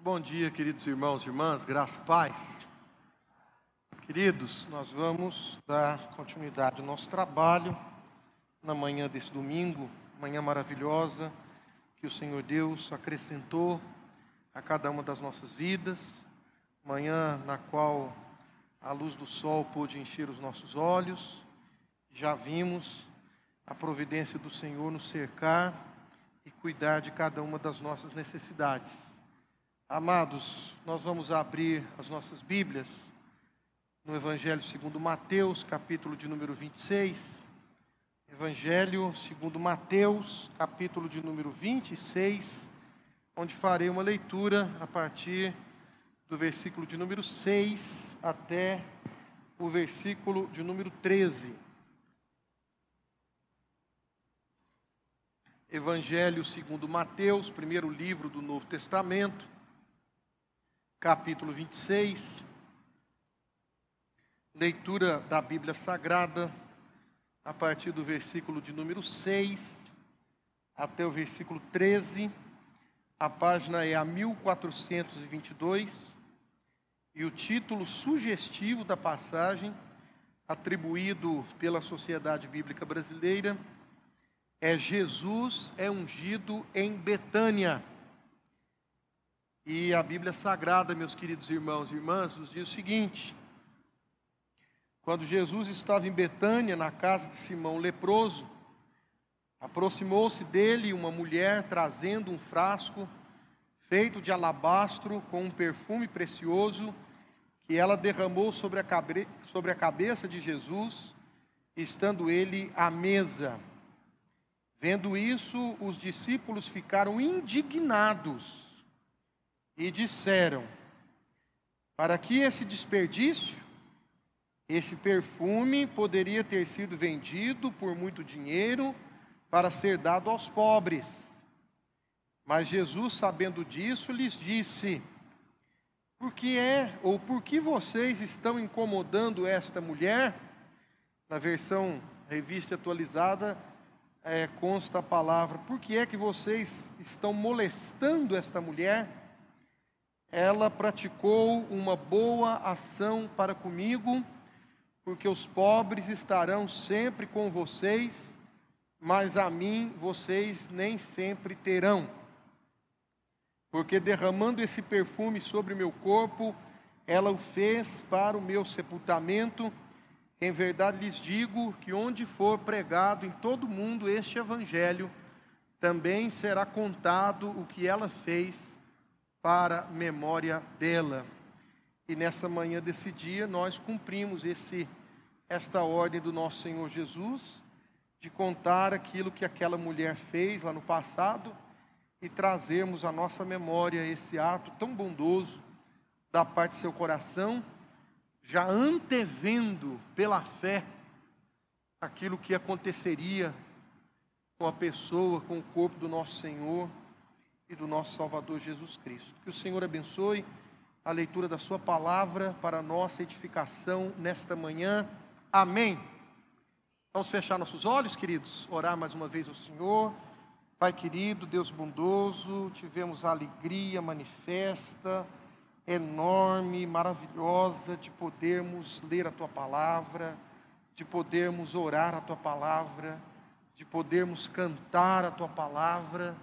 Bom dia, queridos irmãos e irmãs, graça e paz. Queridos, nós vamos dar continuidade ao nosso trabalho na manhã desse domingo, manhã maravilhosa que o Senhor Deus acrescentou a cada uma das nossas vidas, manhã na qual a luz do sol pôde encher os nossos olhos, já vimos a providência do Senhor nos cercar e cuidar de cada uma das nossas necessidades. Amados, nós vamos abrir as nossas Bíblias no Evangelho segundo Mateus, capítulo de número 26. Evangelho segundo Mateus, capítulo de número 26, onde farei uma leitura a partir do versículo de número 6 até o versículo de número 13. Evangelho segundo Mateus, primeiro livro do Novo Testamento capítulo 26, leitura da Bíblia Sagrada, a partir do versículo de número 6 até o versículo 13. A página é a 1422 e o título sugestivo da passagem, atribuído pela Sociedade Bíblica Brasileira, é Jesus é ungido em Betânia. E a Bíblia Sagrada, meus queridos irmãos e irmãs, nos diz o seguinte: quando Jesus estava em Betânia, na casa de Simão leproso, aproximou-se dele uma mulher trazendo um frasco feito de alabastro com um perfume precioso que ela derramou sobre a, cabe sobre a cabeça de Jesus, estando ele à mesa. Vendo isso, os discípulos ficaram indignados e disseram: Para que esse desperdício? Esse perfume poderia ter sido vendido por muito dinheiro para ser dado aos pobres. Mas Jesus, sabendo disso, lhes disse: Por que é ou por que vocês estão incomodando esta mulher? Na versão revista atualizada é, consta a palavra: Por que é que vocês estão molestando esta mulher? Ela praticou uma boa ação para comigo, porque os pobres estarão sempre com vocês, mas a mim vocês nem sempre terão. Porque derramando esse perfume sobre meu corpo, ela o fez para o meu sepultamento. Em verdade lhes digo que onde for pregado em todo o mundo este evangelho, também será contado o que ela fez para memória dela. E nessa manhã desse dia nós cumprimos esse esta ordem do nosso Senhor Jesus de contar aquilo que aquela mulher fez lá no passado e trazermos à nossa memória esse ato tão bondoso da parte do seu coração, já antevendo pela fé aquilo que aconteceria com a pessoa, com o corpo do nosso Senhor e do nosso Salvador Jesus Cristo. Que o Senhor abençoe a leitura da Sua palavra para nossa edificação nesta manhã. Amém. Vamos fechar nossos olhos, queridos, orar mais uma vez ao Senhor. Pai querido, Deus bondoso, tivemos a alegria manifesta, enorme, maravilhosa de podermos ler a Tua palavra, de podermos orar a Tua palavra, de podermos cantar a Tua palavra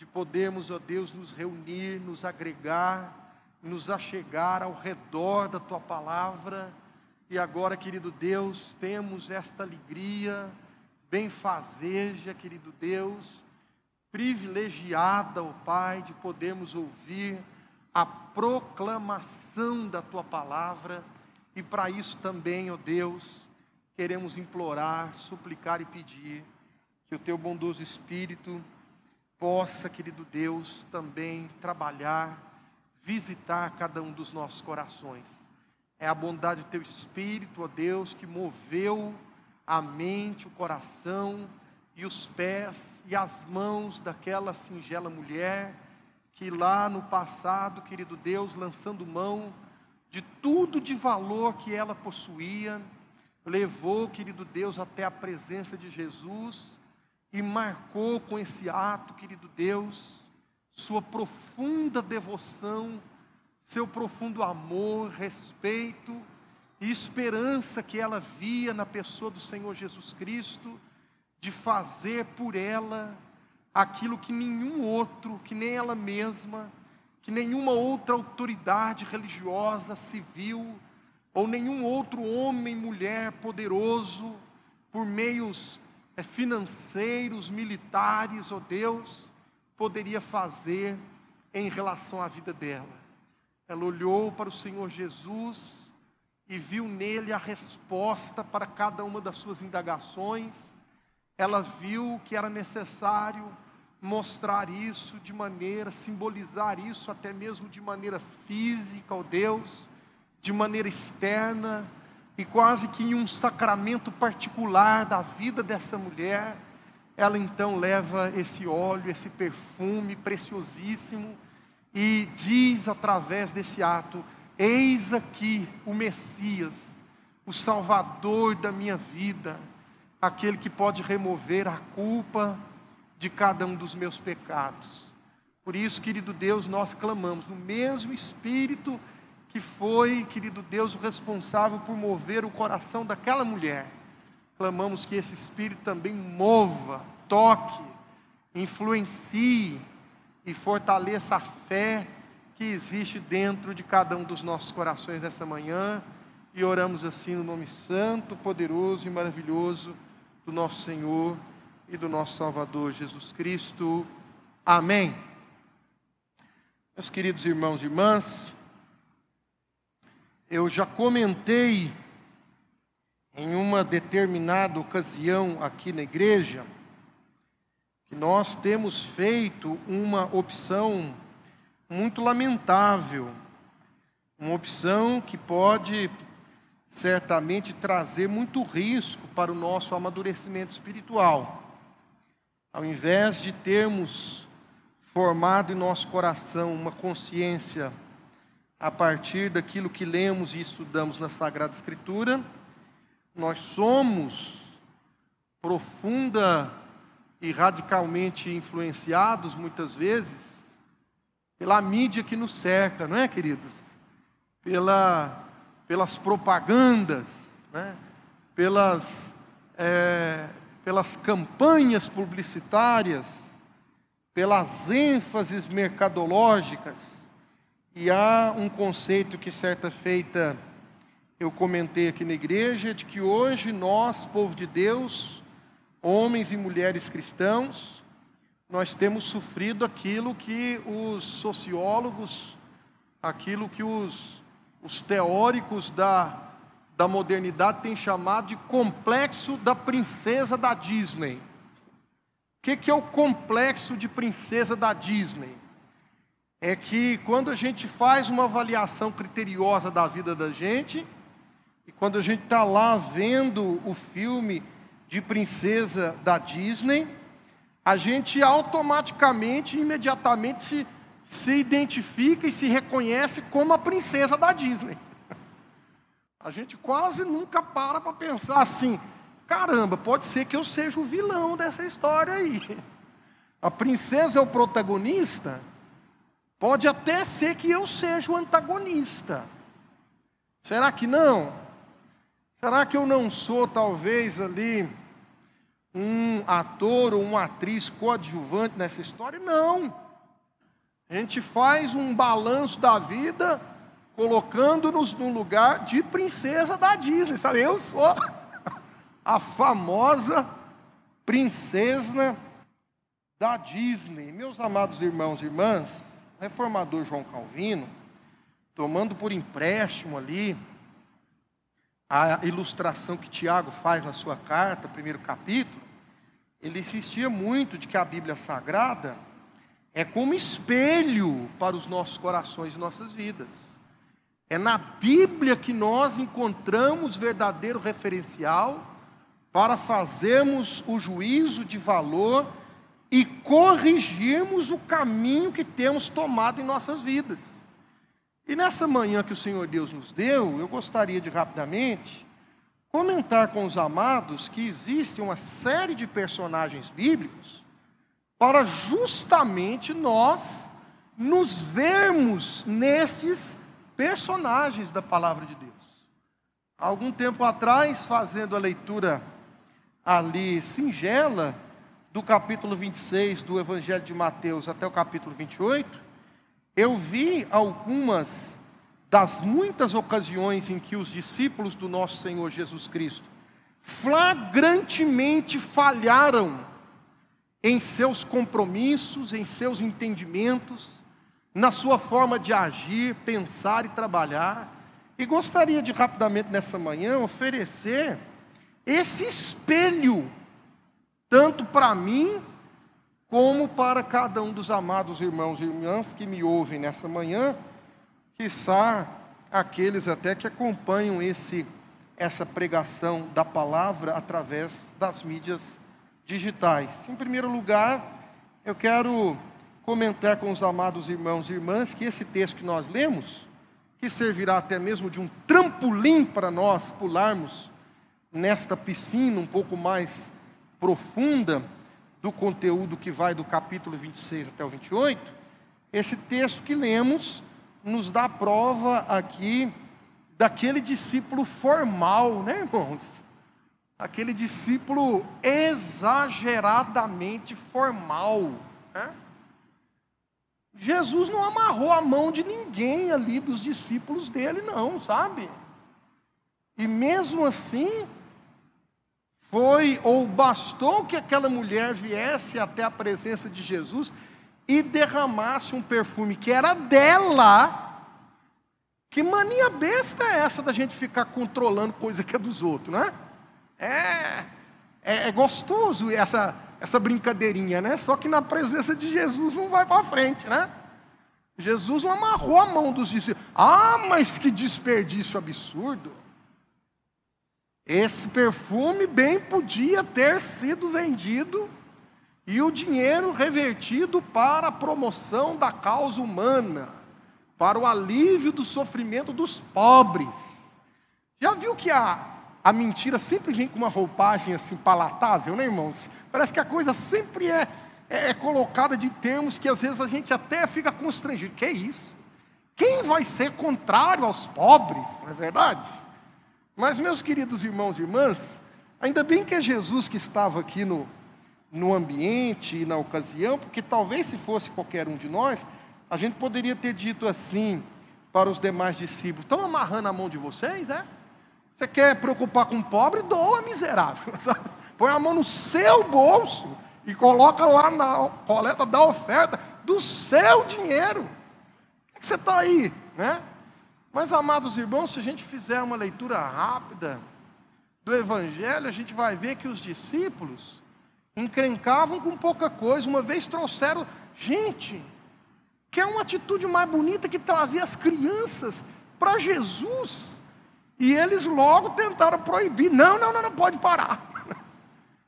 de podermos, ó Deus, nos reunir, nos agregar, nos achegar ao redor da tua palavra. E agora, querido Deus, temos esta alegria, benfazeja, querido Deus, privilegiada, ó Pai, de podermos ouvir a proclamação da tua palavra. E para isso também, ó Deus, queremos implorar, suplicar e pedir que o teu bondoso Espírito possa, querido Deus, também trabalhar, visitar cada um dos nossos corações. É a bondade do teu Espírito, ó Deus, que moveu a mente, o coração e os pés e as mãos daquela singela mulher que lá no passado, querido Deus, lançando mão de tudo de valor que ela possuía, levou, querido Deus, até a presença de Jesus e marcou com esse ato, querido Deus, sua profunda devoção, seu profundo amor, respeito e esperança que ela via na pessoa do Senhor Jesus Cristo, de fazer por ela aquilo que nenhum outro, que nem ela mesma, que nenhuma outra autoridade religiosa, civil, ou nenhum outro homem, mulher poderoso, por meios é, financeiros, militares, ó oh Deus, poderia fazer em relação à vida dela. Ela olhou para o Senhor Jesus e viu nele a resposta para cada uma das suas indagações. Ela viu que era necessário mostrar isso de maneira, simbolizar isso até mesmo de maneira física, ó Deus, de maneira externa, e quase que em um sacramento particular da vida dessa mulher, ela então leva esse óleo, esse perfume preciosíssimo, e diz através desse ato: Eis aqui o Messias, o Salvador da minha vida, aquele que pode remover a culpa de cada um dos meus pecados. Por isso, querido Deus, nós clamamos no mesmo Espírito que foi, querido Deus, o responsável por mover o coração daquela mulher. Clamamos que esse Espírito também mova, toque, influencie e fortaleça a fé que existe dentro de cada um dos nossos corações nessa manhã. E oramos assim no nome santo, poderoso e maravilhoso do nosso Senhor e do nosso Salvador Jesus Cristo. Amém. Meus queridos irmãos e irmãs, eu já comentei em uma determinada ocasião aqui na igreja que nós temos feito uma opção muito lamentável, uma opção que pode certamente trazer muito risco para o nosso amadurecimento espiritual. Ao invés de termos formado em nosso coração uma consciência a partir daquilo que lemos e estudamos na Sagrada Escritura, nós somos profunda e radicalmente influenciados muitas vezes pela mídia que nos cerca, não é, queridos? Pela, pelas propagandas, né? pelas é, pelas campanhas publicitárias, pelas ênfases mercadológicas. E há um conceito que certa feita eu comentei aqui na igreja, de que hoje nós, povo de Deus, homens e mulheres cristãos, nós temos sofrido aquilo que os sociólogos, aquilo que os, os teóricos da da modernidade tem chamado de complexo da princesa da Disney. O que, que é o complexo de princesa da Disney? É que quando a gente faz uma avaliação criteriosa da vida da gente, e quando a gente está lá vendo o filme de princesa da Disney, a gente automaticamente, imediatamente se, se identifica e se reconhece como a princesa da Disney. A gente quase nunca para para pensar assim: caramba, pode ser que eu seja o vilão dessa história aí. A princesa é o protagonista, pode até ser que eu seja o antagonista. Será que não? Será que eu não sou talvez ali um ator ou uma atriz coadjuvante nessa história? Não. A gente faz um balanço da vida colocando-nos no lugar de princesa da Disney, sabe? Eu sou a famosa princesa da Disney. Meus amados irmãos e irmãs, reformador João Calvino, tomando por empréstimo ali a ilustração que Tiago faz na sua carta, primeiro capítulo, ele insistia muito de que a Bíblia Sagrada é como espelho para os nossos corações e nossas vidas. É na Bíblia que nós encontramos verdadeiro referencial para fazermos o juízo de valor e corrigirmos o caminho que temos tomado em nossas vidas. E nessa manhã que o Senhor Deus nos deu, eu gostaria de rapidamente comentar com os amados que existe uma série de personagens bíblicos para justamente nós nos vermos nestes personagens da palavra de Deus. Há algum tempo atrás, fazendo a leitura ali singela do capítulo 26 do Evangelho de Mateus até o capítulo 28, eu vi algumas das muitas ocasiões em que os discípulos do nosso Senhor Jesus Cristo flagrantemente falharam em seus compromissos, em seus entendimentos, na sua forma de agir, pensar e trabalhar. E gostaria de rapidamente nessa manhã oferecer esse espelho, tanto para mim, como para cada um dos amados irmãos e irmãs que me ouvem nessa manhã, quiçá aqueles até que acompanham esse, essa pregação da palavra através das mídias digitais. Em primeiro lugar, eu quero comentar com os amados irmãos e irmãs que esse texto que nós lemos, que servirá até mesmo de um trampolim para nós pularmos nesta piscina um pouco mais profunda do conteúdo que vai do capítulo 26 até o 28, esse texto que lemos nos dá prova aqui daquele discípulo formal, né, irmãos? Aquele discípulo exageradamente formal. Né? Jesus não amarrou a mão de ninguém ali dos discípulos dele, não, sabe? E mesmo assim, foi ou bastou que aquela mulher viesse até a presença de Jesus e derramasse um perfume que era dela. Que mania besta é essa da gente ficar controlando coisa que é dos outros, né? É, é, é gostoso essa essa brincadeirinha, né? Só que na presença de Jesus não vai para frente, né? Jesus não amarrou a mão dos discípulos. Ah, mas que desperdício absurdo. Esse perfume bem podia ter sido vendido e o dinheiro revertido para a promoção da causa humana, para o alívio do sofrimento dos pobres. Já viu que a, a mentira sempre vem com uma roupagem assim palatável, né, irmãos? Parece que a coisa sempre é, é, é colocada de termos que às vezes a gente até fica constrangido. Que é isso? Quem vai ser contrário aos pobres, não é verdade? Mas, meus queridos irmãos e irmãs, ainda bem que é Jesus que estava aqui no, no ambiente e na ocasião, porque talvez se fosse qualquer um de nós, a gente poderia ter dito assim para os demais discípulos: estão amarrando a mão de vocês, é? Você quer preocupar com o pobre? Doa, miserável. Põe a mão no seu bolso e coloca lá na coleta da oferta do seu dinheiro. O que você está aí? Né? Mas, amados irmãos, se a gente fizer uma leitura rápida do Evangelho, a gente vai ver que os discípulos encrencavam com pouca coisa. Uma vez trouxeram, gente, que é uma atitude mais bonita que trazia as crianças para Jesus. E eles logo tentaram proibir: não, não, não, não pode parar.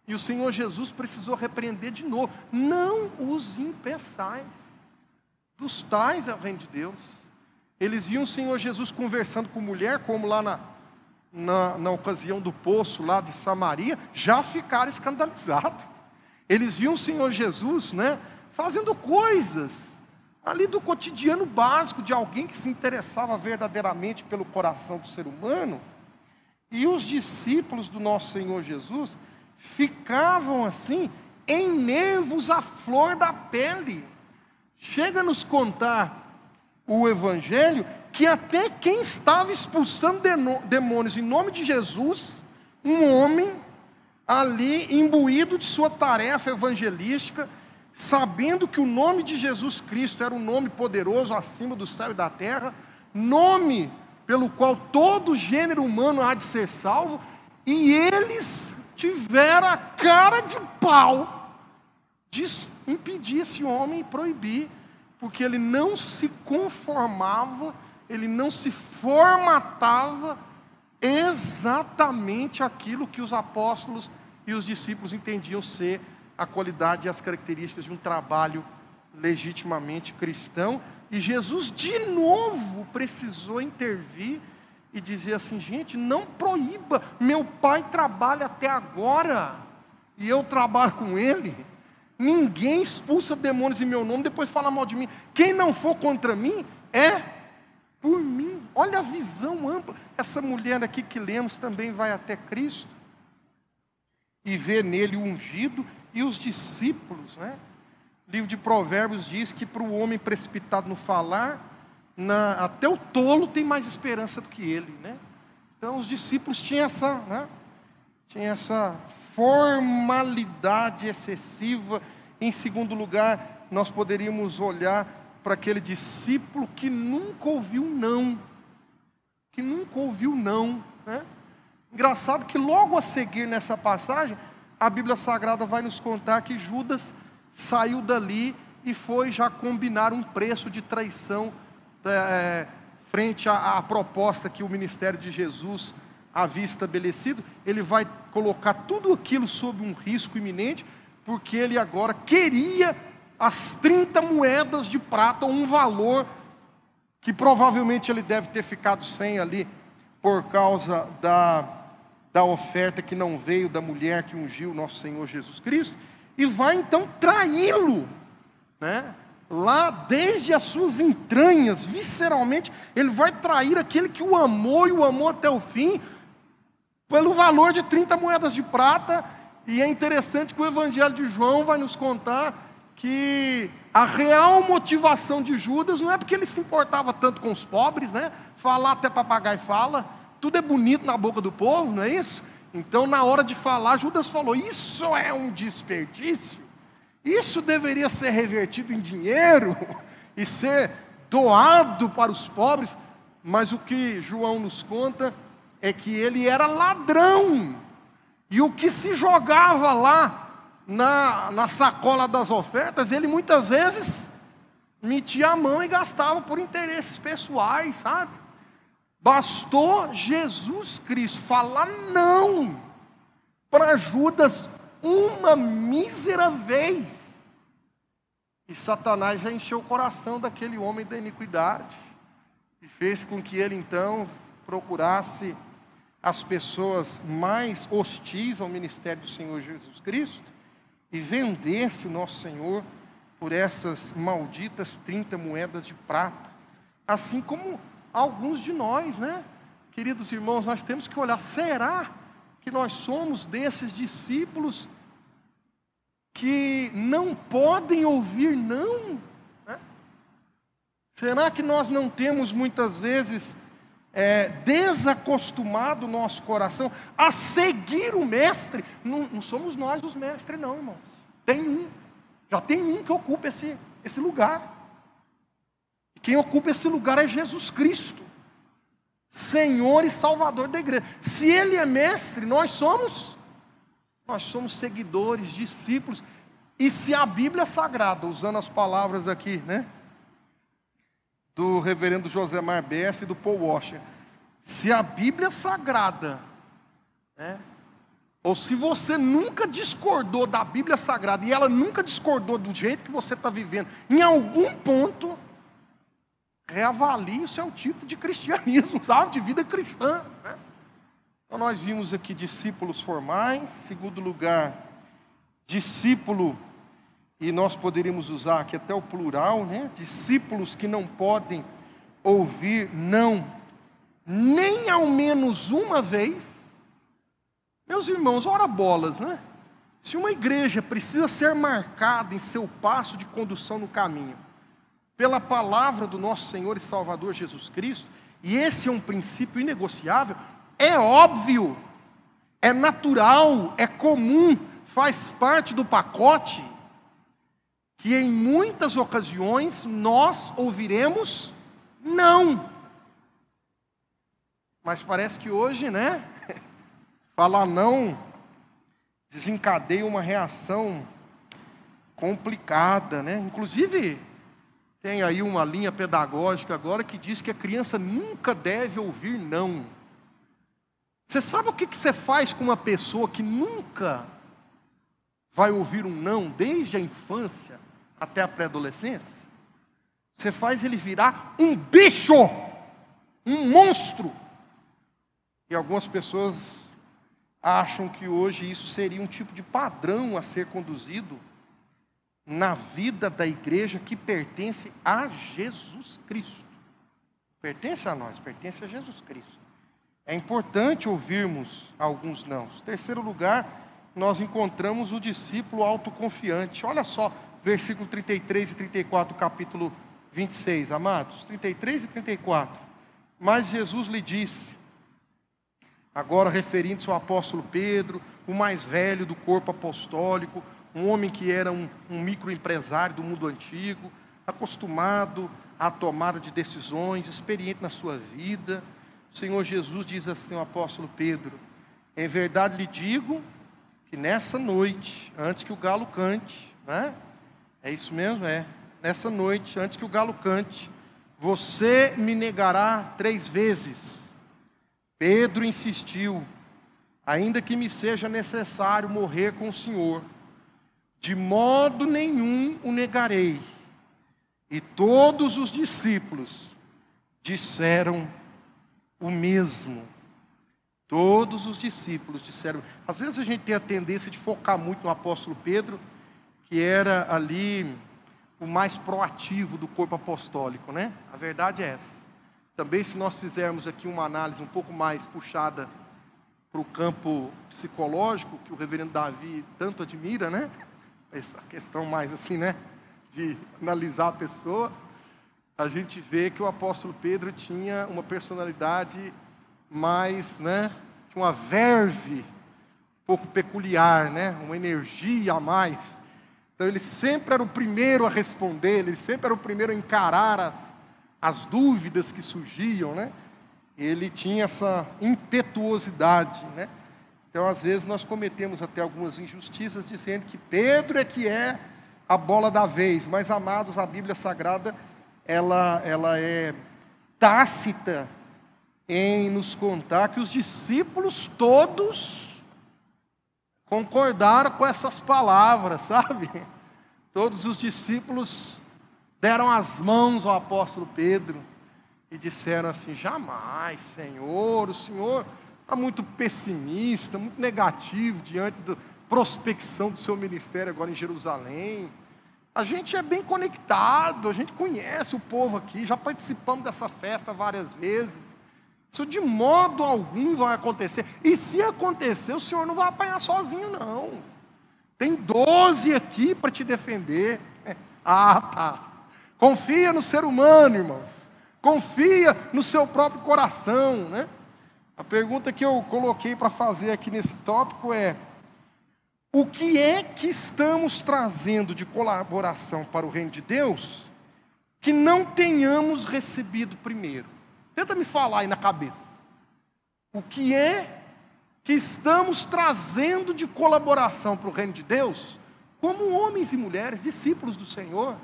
E o Senhor Jesus precisou repreender de novo: não os impeçais, dos tais é o reino de Deus. Eles viam o Senhor Jesus conversando com mulher, como lá na, na, na ocasião do poço lá de Samaria, já ficaram escandalizados. Eles viam o Senhor Jesus, né, fazendo coisas ali do cotidiano básico de alguém que se interessava verdadeiramente pelo coração do ser humano. E os discípulos do nosso Senhor Jesus ficavam assim, em nervos à flor da pele. Chega a nos contar o Evangelho que até quem estava expulsando demônios em nome de Jesus, um homem ali imbuído de sua tarefa evangelística, sabendo que o nome de Jesus Cristo era um nome poderoso acima do céu e da terra, nome pelo qual todo gênero humano há de ser salvo, e eles tiveram a cara de pau de impedir esse homem proibir, porque ele não se conformava, ele não se formatava exatamente aquilo que os apóstolos e os discípulos entendiam ser a qualidade e as características de um trabalho legitimamente cristão. E Jesus, de novo, precisou intervir e dizer assim: gente, não proíba, meu pai trabalha até agora, e eu trabalho com ele. Ninguém expulsa demônios em meu nome, depois fala mal de mim. Quem não for contra mim é por mim. Olha a visão ampla. Essa mulher aqui que lemos também vai até Cristo e vê nele o ungido e os discípulos, né? O livro de Provérbios diz que para o homem precipitado no falar, na, até o tolo tem mais esperança do que ele, né? Então os discípulos tinham essa, né? Tinha essa formalidade excessiva. Em segundo lugar, nós poderíamos olhar para aquele discípulo que nunca ouviu não, que nunca ouviu não, né? Engraçado que logo a seguir nessa passagem, a Bíblia Sagrada vai nos contar que Judas saiu dali e foi já combinar um preço de traição é, frente à, à proposta que o ministério de Jesus havia estabelecido. Ele vai colocar tudo aquilo sob um risco iminente, porque ele agora queria as 30 moedas de prata, um valor que provavelmente ele deve ter ficado sem ali por causa da, da oferta que não veio da mulher que ungiu nosso Senhor Jesus Cristo, e vai então traí-lo, né? Lá desde as suas entranhas, visceralmente, ele vai trair aquele que o amou e o amou até o fim, pelo valor de 30 moedas de prata, e é interessante que o Evangelho de João vai nos contar que a real motivação de Judas não é porque ele se importava tanto com os pobres, né? Falar até papagaio fala, tudo é bonito na boca do povo, não é isso? Então, na hora de falar, Judas falou: Isso é um desperdício, isso deveria ser revertido em dinheiro e ser doado para os pobres. Mas o que João nos conta é que ele era ladrão, e o que se jogava lá na, na sacola das ofertas, ele muitas vezes metia a mão e gastava por interesses pessoais, sabe? Bastou Jesus Cristo falar não para Judas uma mísera vez. E Satanás já encheu o coração daquele homem da iniquidade e fez com que ele então procurasse as pessoas mais hostis ao ministério do Senhor Jesus Cristo e vendesse nosso Senhor por essas malditas 30 moedas de prata. Assim como alguns de nós, né? Queridos irmãos, nós temos que olhar, será que nós somos desses discípulos que não podem ouvir não? Né? Será que nós não temos muitas vezes é, desacostumado o nosso coração a seguir o mestre. Não, não, somos nós os mestres, não, irmãos. Tem um, já tem um que ocupa esse, esse lugar. Quem ocupa esse lugar é Jesus Cristo, Senhor e Salvador da igreja. Se Ele é mestre, nós somos, nós somos seguidores, discípulos. E se a Bíblia Sagrada, usando as palavras aqui, né? Do reverendo José Bessa e do Paul Washer. Se a Bíblia Sagrada, né, ou se você nunca discordou da Bíblia Sagrada e ela nunca discordou do jeito que você está vivendo, em algum ponto, reavalie o seu tipo de cristianismo, sabe? De vida cristã. Né? Então nós vimos aqui discípulos formais, segundo lugar, discípulo e nós poderíamos usar aqui até o plural, né? Discípulos que não podem ouvir não, nem ao menos uma vez. Meus irmãos, ora bolas, né? Se uma igreja precisa ser marcada em seu passo de condução no caminho, pela palavra do nosso Senhor e Salvador Jesus Cristo, e esse é um princípio inegociável, é óbvio, é natural, é comum, faz parte do pacote que em muitas ocasiões nós ouviremos não. Mas parece que hoje, né? Falar não desencadeia uma reação complicada, né? Inclusive, tem aí uma linha pedagógica agora que diz que a criança nunca deve ouvir não. Você sabe o que você faz com uma pessoa que nunca vai ouvir um não desde a infância? Até a pré-adolescência, você faz ele virar um bicho, um monstro. E algumas pessoas acham que hoje isso seria um tipo de padrão a ser conduzido na vida da igreja que pertence a Jesus Cristo. Pertence a nós, pertence a Jesus Cristo. É importante ouvirmos alguns nãos. Terceiro lugar, nós encontramos o discípulo autoconfiante. Olha só, versículo 33 e 34 do capítulo 26, amados. 33 e 34. Mas Jesus lhe disse, agora referindo-se ao apóstolo Pedro, o mais velho do corpo apostólico, um homem que era um, um microempresário do mundo antigo, acostumado à tomada de decisões, experiente na sua vida. O Senhor Jesus diz assim ao apóstolo Pedro: Em verdade lhe digo que nessa noite, antes que o galo cante, né? É isso mesmo, é. Nessa noite, antes que o galo cante, você me negará três vezes. Pedro insistiu, ainda que me seja necessário morrer com o Senhor, de modo nenhum o negarei. E todos os discípulos disseram o mesmo. Todos os discípulos disseram. Às vezes a gente tem a tendência de focar muito no apóstolo Pedro, que era ali o mais proativo do corpo apostólico, né? A verdade é essa. Também, se nós fizermos aqui uma análise um pouco mais puxada para o campo psicológico, que o reverendo Davi tanto admira, né? Essa questão mais assim, né? De analisar a pessoa, a gente vê que o apóstolo Pedro tinha uma personalidade mais, né? Uma verve um pouco peculiar, né? Uma energia a mais. Então ele sempre era o primeiro a responder, ele sempre era o primeiro a encarar as, as dúvidas que surgiam, né? ele tinha essa impetuosidade, né? Então, às vezes, nós cometemos até algumas injustiças dizendo que Pedro é que é a bola da vez. Mas, amados, a Bíblia Sagrada, ela, ela é tácita em nos contar que os discípulos todos concordaram com essas palavras, sabe? Todos os discípulos deram as mãos ao apóstolo Pedro e disseram assim: jamais, Senhor, o Senhor está muito pessimista, muito negativo diante da prospecção do seu ministério agora em Jerusalém. A gente é bem conectado, a gente conhece o povo aqui, já participamos dessa festa várias vezes. Isso de modo algum vai acontecer. E se acontecer, o senhor não vai apanhar sozinho, não. Tem doze aqui para te defender. Ah, tá. Confia no ser humano, irmãos confia no seu próprio coração, né? A pergunta que eu coloquei para fazer aqui nesse tópico é: o que é que estamos trazendo de colaboração para o reino de Deus que não tenhamos recebido primeiro? Tenta me falar aí na cabeça. O que é que estamos trazendo de colaboração para o reino de Deus, como homens e mulheres, discípulos do Senhor?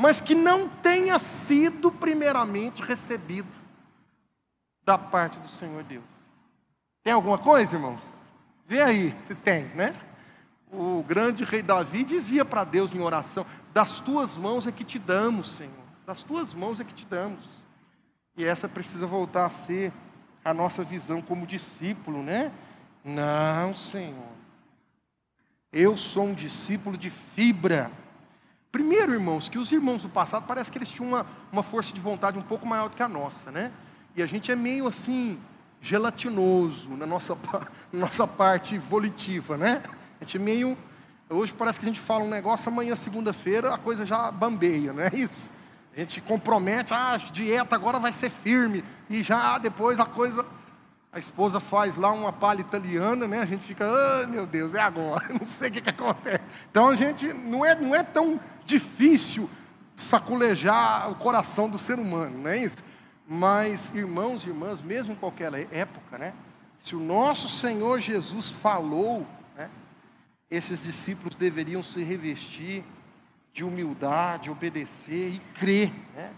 mas que não tenha sido primeiramente recebido da parte do Senhor Deus. Tem alguma coisa, irmãos? Vê aí se tem, né? O grande rei Davi dizia para Deus em oração: Das tuas mãos é que te damos, Senhor. Das tuas mãos é que te damos. E essa precisa voltar a ser a nossa visão como discípulo, né? Não, Senhor. Eu sou um discípulo de fibra Primeiro, irmãos, que os irmãos do passado parece que eles tinham uma, uma força de vontade um pouco maior do que a nossa, né? E a gente é meio assim, gelatinoso na nossa, na nossa parte volitiva, né? A gente é meio. Hoje parece que a gente fala um negócio, amanhã, segunda-feira, a coisa já bambeia, não é isso? A gente compromete, ah, a dieta agora vai ser firme, e já depois a coisa a esposa faz lá uma palha italiana, né? A gente fica, ah, meu Deus, é agora, não sei o que, que acontece. Então a gente não é, não é tão difícil saculejar o coração do ser humano, não é isso? Mas, irmãos e irmãs, mesmo em qualquer época, né? Se o nosso Senhor Jesus falou, né? Esses discípulos deveriam se revestir de humildade, obedecer e crer, né?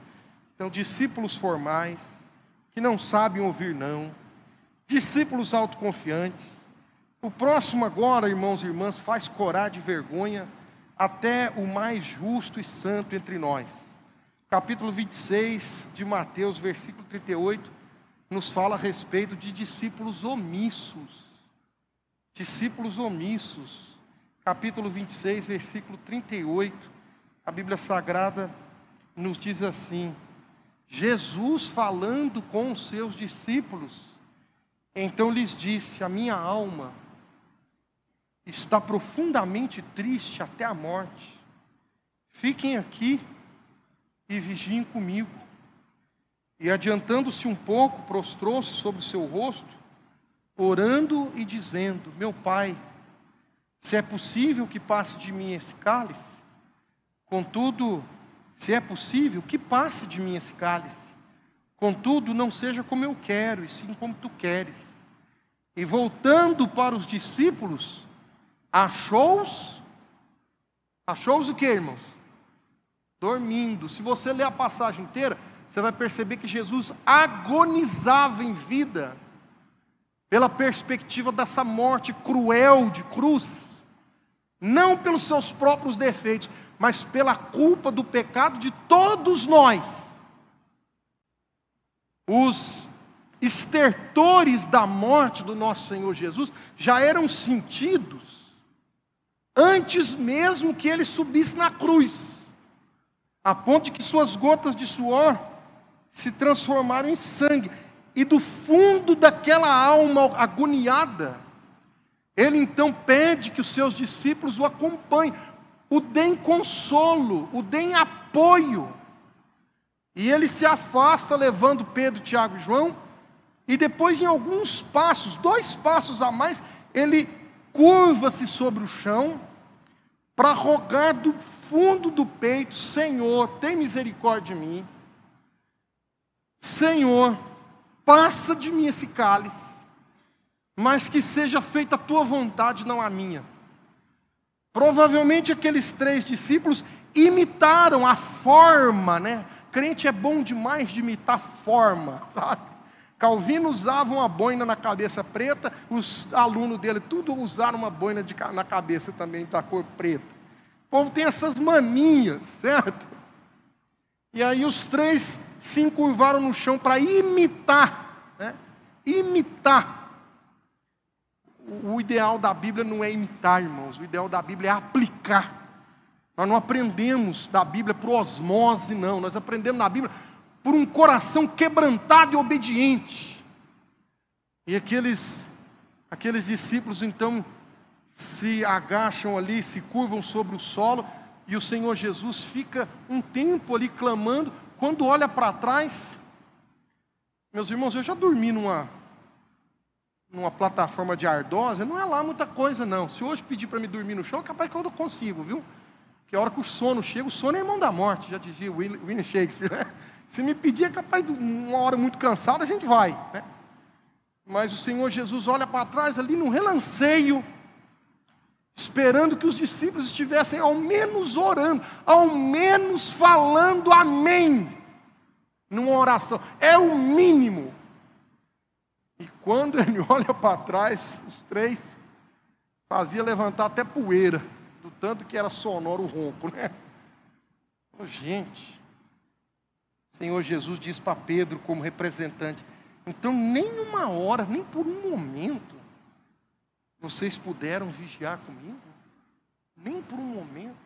Então, discípulos formais, que não sabem ouvir não, discípulos autoconfiantes. O próximo agora, irmãos e irmãs, faz corar de vergonha até o mais justo e santo entre nós. Capítulo 26 de Mateus, versículo 38, nos fala a respeito de discípulos omissos. Discípulos omissos. capítulo 26, versículo 38, a Bíblia Sagrada nos diz assim: Jesus falando com os seus discípulos, então lhes disse: A minha alma está profundamente triste até a morte. Fiquem aqui e vigiem comigo. E adiantando-se um pouco, prostrou-se sobre o seu rosto, orando e dizendo: Meu pai, se é possível que passe de mim esse cálice, contudo, se é possível, que passe de mim esse cálice. Contudo, não seja como eu quero, e sim como tu queres. E voltando para os discípulos, achou-os, achou-os o que, irmãos? Dormindo. Se você ler a passagem inteira, você vai perceber que Jesus agonizava em vida, pela perspectiva dessa morte cruel de cruz, não pelos seus próprios defeitos, mas pela culpa do pecado de todos nós. Os estertores da morte do nosso Senhor Jesus já eram sentidos antes mesmo que ele subisse na cruz, a ponto de que suas gotas de suor se transformaram em sangue, e do fundo daquela alma agoniada, ele então pede que os seus discípulos o acompanhem, o deem consolo, o deem apoio. E ele se afasta, levando Pedro, Tiago e João, e depois, em alguns passos, dois passos a mais, ele curva-se sobre o chão, para rogar do fundo do peito: Senhor, tem misericórdia de mim. Senhor, passa de mim esse cálice, mas que seja feita a tua vontade, não a minha. Provavelmente aqueles três discípulos imitaram a forma, né? Crente é bom demais de imitar forma, sabe? Calvino usava uma boina na cabeça preta, os alunos dele tudo usaram uma boina de, na cabeça também da cor preta. O povo tem essas manias, certo? E aí os três se encurvaram no chão para imitar, né? imitar. O ideal da Bíblia não é imitar, irmãos, o ideal da Bíblia é aplicar. Nós não aprendemos da Bíblia por osmose, não, nós aprendemos na Bíblia por um coração quebrantado e obediente. E aqueles, aqueles discípulos então se agacham ali, se curvam sobre o solo, e o Senhor Jesus fica um tempo ali clamando, quando olha para trás, meus irmãos, eu já dormi numa, numa plataforma de ardósia, não é lá muita coisa não. Se hoje pedir para me dormir no chão, é capaz que eu não consigo, viu? Que a hora que o sono chega, o sono é irmão da morte, já dizia William Shakespeare. Né? Se me pedir, é capaz de uma hora muito cansada, a gente vai. Né? Mas o Senhor Jesus olha para trás ali num relanceio, esperando que os discípulos estivessem ao menos orando, ao menos falando amém, numa oração, é o mínimo. Quando ele olha para trás, os três, fazia levantar até poeira, do tanto que era sonoro o ronco, né? Oh, gente, Senhor Jesus diz para Pedro, como representante: então, nem uma hora, nem por um momento, vocês puderam vigiar comigo? Nem por um momento.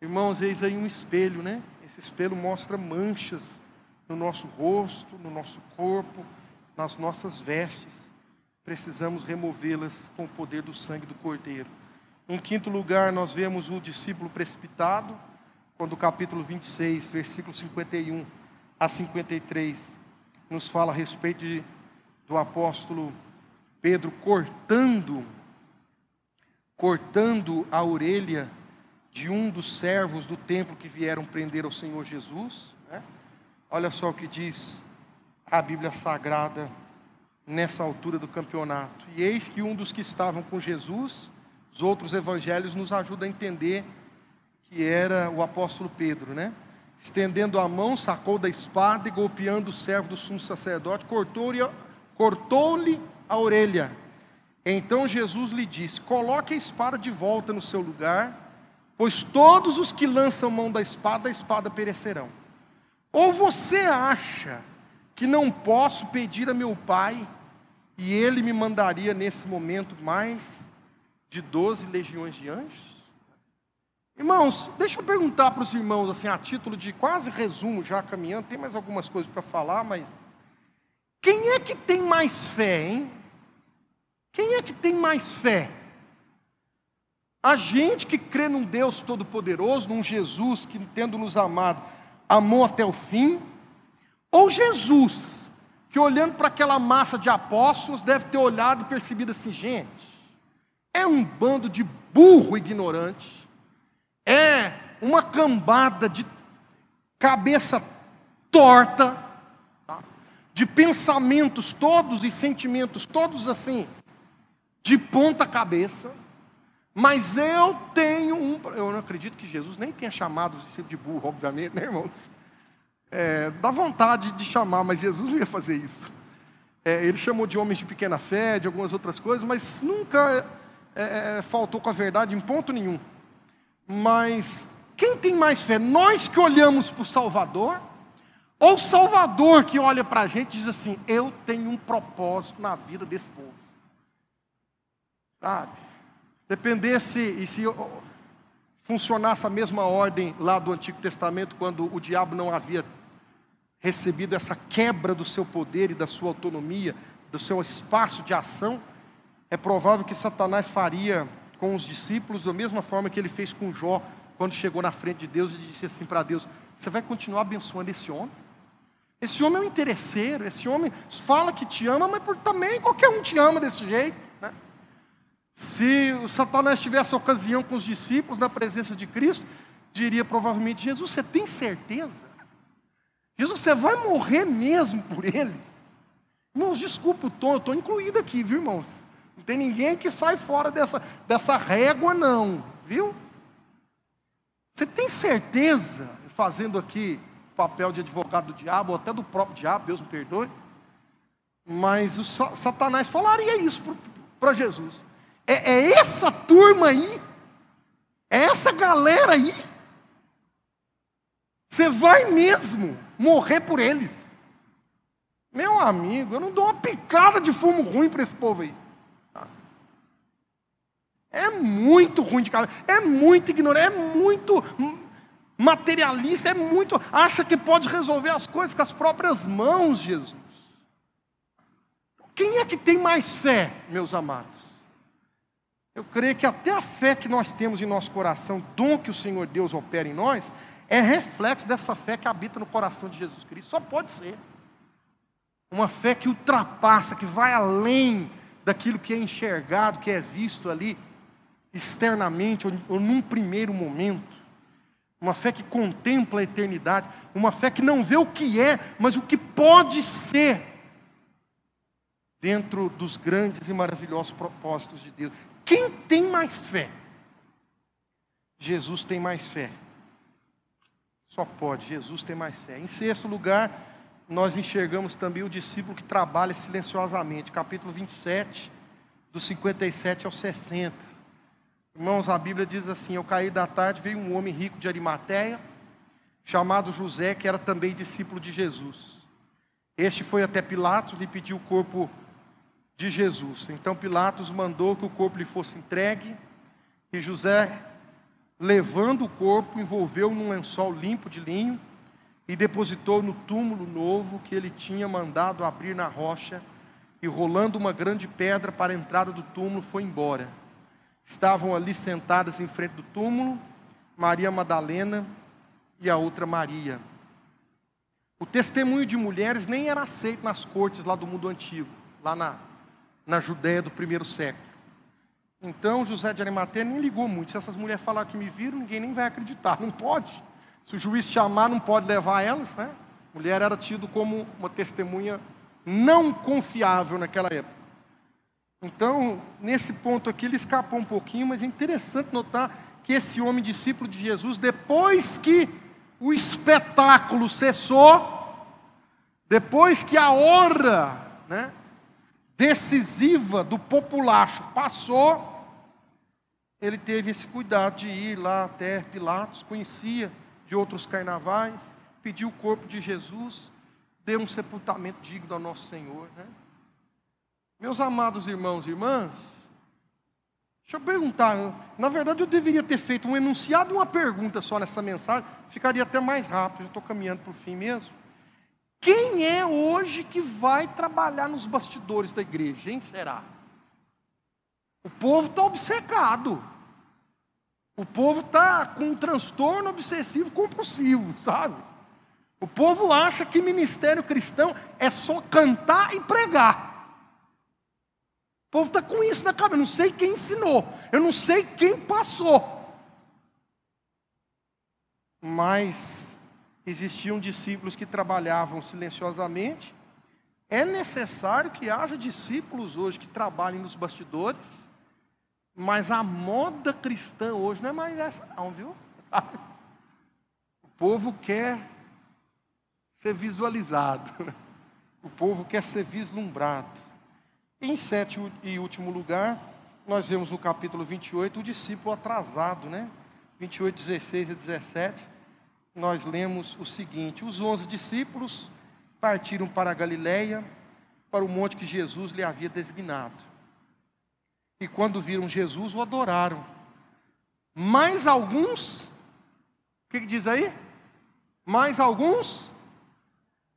Irmãos, eis aí um espelho, né? Esse espelho mostra manchas no nosso rosto, no nosso corpo, nas nossas vestes. Precisamos removê-las com o poder do sangue do Cordeiro. Em quinto lugar, nós vemos o discípulo precipitado, quando o capítulo 26, versículo 51 a 53, nos fala a respeito de, do apóstolo Pedro cortando, cortando a orelha de um dos servos do templo que vieram prender ao Senhor Jesus. Né? Olha só o que diz a Bíblia Sagrada nessa altura do campeonato. E eis que um dos que estavam com Jesus, os outros evangelhos nos ajuda a entender que era o apóstolo Pedro, né? Estendendo a mão, sacou da espada e golpeando o servo do sumo sacerdote, cortou-lhe cortou a orelha. Então Jesus lhe disse: Coloque a espada de volta no seu lugar, pois todos os que lançam mão da espada, a espada perecerão. Ou você acha que não posso pedir a meu pai e ele me mandaria nesse momento mais de doze legiões de anjos? Irmãos, deixa eu perguntar para os irmãos, assim, a título de quase resumo, já caminhando, tem mais algumas coisas para falar, mas. Quem é que tem mais fé, hein? Quem é que tem mais fé? A gente que crê num Deus Todo-Poderoso, num Jesus que, tendo nos amado, amou até o fim, ou Jesus, que olhando para aquela massa de apóstolos, deve ter olhado e percebido assim: gente, é um bando de burro ignorante, é uma cambada de cabeça torta, tá? de pensamentos todos e sentimentos todos assim, de ponta cabeça. Mas eu tenho um. Eu não acredito que Jesus nem tenha chamado os discípulos de burro, obviamente, né, irmãos? É, dá vontade de chamar, mas Jesus não ia fazer isso. É, ele chamou de homens de pequena fé, de algumas outras coisas, mas nunca é, é faltou com a verdade em ponto nenhum. Mas quem tem mais fé? Nós que olhamos para o Salvador, ou o Salvador que olha para a gente e diz assim: Eu tenho um propósito na vida desse povo. Sabe? Dependesse, e se funcionasse a mesma ordem lá do Antigo Testamento, quando o diabo não havia recebido essa quebra do seu poder e da sua autonomia, do seu espaço de ação, é provável que Satanás faria com os discípulos da mesma forma que ele fez com Jó, quando chegou na frente de Deus e disse assim para Deus: Você vai continuar abençoando esse homem? Esse homem é um interesseiro, esse homem fala que te ama, mas também qualquer um te ama desse jeito. Se o Satanás tivesse ocasião com os discípulos na presença de Cristo, diria provavelmente: Jesus, você tem certeza? Jesus, você vai morrer mesmo por eles? Irmãos, desculpa o tom, eu estou incluído aqui, viu, irmãos? Não tem ninguém que sai fora dessa, dessa régua, não, viu? Você tem certeza, fazendo aqui papel de advogado do diabo, ou até do próprio diabo, Deus me perdoe, mas o Satanás falaria isso para Jesus. É, é essa turma aí, é essa galera aí. Você vai mesmo morrer por eles. Meu amigo, eu não dou uma picada de fumo ruim para esse povo aí. É muito ruim de cabeça, é muito ignorante, é muito materialista, é muito. acha que pode resolver as coisas com as próprias mãos, Jesus. Quem é que tem mais fé, meus amados? Eu creio que até a fé que nós temos em nosso coração, dom que o Senhor Deus opera em nós, é reflexo dessa fé que habita no coração de Jesus Cristo. Só pode ser. Uma fé que ultrapassa, que vai além daquilo que é enxergado, que é visto ali externamente ou, num primeiro momento. Uma fé que contempla a eternidade, uma fé que não vê o que é, mas o que pode ser dentro dos grandes e maravilhosos propósitos de Deus. Quem tem mais fé? Jesus tem mais fé. Só pode, Jesus tem mais fé. Em sexto lugar, nós enxergamos também o discípulo que trabalha silenciosamente, capítulo 27, do 57 ao 60. Irmãos, a Bíblia diz assim: Ao cair da tarde veio um homem rico de Arimateia, chamado José, que era também discípulo de Jesus. Este foi até Pilatos, lhe pediu o corpo de Jesus. Então Pilatos mandou que o corpo lhe fosse entregue, e José, levando o corpo, envolveu num lençol limpo de linho e depositou no túmulo novo que ele tinha mandado abrir na rocha, e rolando uma grande pedra para a entrada do túmulo, foi embora. Estavam ali sentadas em frente do túmulo Maria Madalena e a outra Maria. O testemunho de mulheres nem era aceito nas cortes lá do mundo antigo, lá na na Judéia do primeiro século. Então José de Arimateia nem ligou muito. Se essas mulheres falarem que me viram, ninguém nem vai acreditar. Não pode. Se o juiz chamar, não pode levar elas. Né? Mulher era tido como uma testemunha não confiável naquela época. Então, nesse ponto aqui, ele escapou um pouquinho, mas é interessante notar que esse homem discípulo de Jesus, depois que o espetáculo cessou, depois que a hora, né, decisiva do populacho passou, ele teve esse cuidado de ir lá até Pilatos, conhecia de outros carnavais, pediu o corpo de Jesus, deu um sepultamento digno ao nosso Senhor. Né? Meus amados irmãos e irmãs, Deixa eu perguntar, na verdade eu deveria ter feito um enunciado e uma pergunta só nessa mensagem, ficaria até mais rápido, já estou caminhando para o fim mesmo. Quem é hoje que vai trabalhar nos bastidores da igreja, hein? Será? O povo está obcecado. O povo está com um transtorno obsessivo compulsivo, sabe? O povo acha que ministério cristão é só cantar e pregar. O povo está com isso na cabeça. Eu não sei quem ensinou, eu não sei quem passou. Mas existiam discípulos que trabalhavam silenciosamente. É necessário que haja discípulos hoje que trabalhem nos bastidores, mas a moda cristã hoje não é mais essa, não, viu? O povo quer ser visualizado, o povo quer ser vislumbrado. Em sétimo e último lugar, nós vemos no capítulo 28 o discípulo atrasado, né? 28, 16 e 17 nós lemos o seguinte: os onze discípulos partiram para a Galiléia, para o monte que Jesus lhe havia designado. E quando viram Jesus, o adoraram. Mais alguns, o que, que diz aí? Mais alguns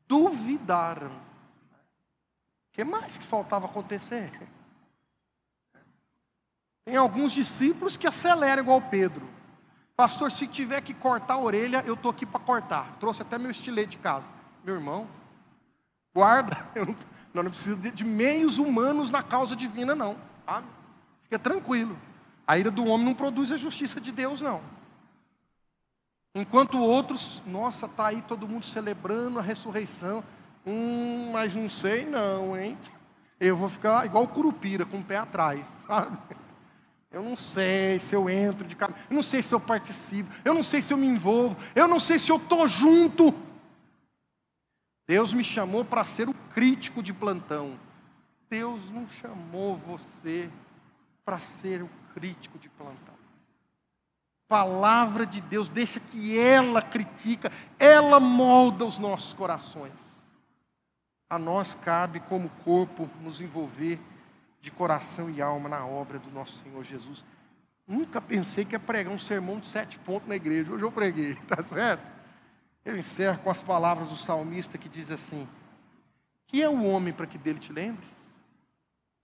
duvidaram. O que mais que faltava acontecer? Tem alguns discípulos que aceleram igual Pedro. Pastor, se tiver que cortar a orelha, eu estou aqui para cortar. Trouxe até meu estilete de casa. Meu irmão, guarda. Não, nós não precisamos de, de, meios humanos na causa divina, não. Tá? Fica tranquilo. A ira do homem não produz a justiça de Deus, não. Enquanto outros, nossa, está aí todo mundo celebrando a ressurreição. Hum, mas não sei não, hein? Eu vou ficar igual o curupira, com o pé atrás, sabe? Eu não sei se eu entro de caminho, eu não sei se eu participo, eu não sei se eu me envolvo, eu não sei se eu estou junto. Deus me chamou para ser o crítico de plantão. Deus não chamou você para ser o crítico de plantão. Palavra de Deus, deixa que ela critica, ela molda os nossos corações. A nós cabe, como corpo, nos envolver de coração e alma na obra do nosso Senhor Jesus. Nunca pensei que ia pregar um sermão de sete pontos na igreja. Hoje eu preguei, tá certo? Eu encerro com as palavras do salmista que diz assim: Que é o homem para que dele te lembres?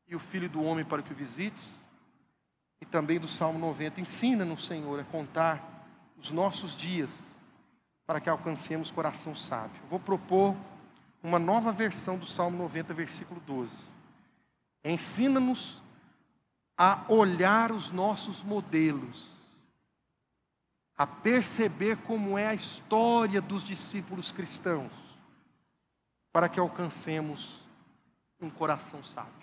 E o filho do homem para que o visites? E também do Salmo 90: Ensina-nos, Senhor, a contar os nossos dias para que alcancemos coração sábio. Vou propor uma nova versão do Salmo 90, versículo 12. Ensina-nos a olhar os nossos modelos, a perceber como é a história dos discípulos cristãos, para que alcancemos um coração sábio.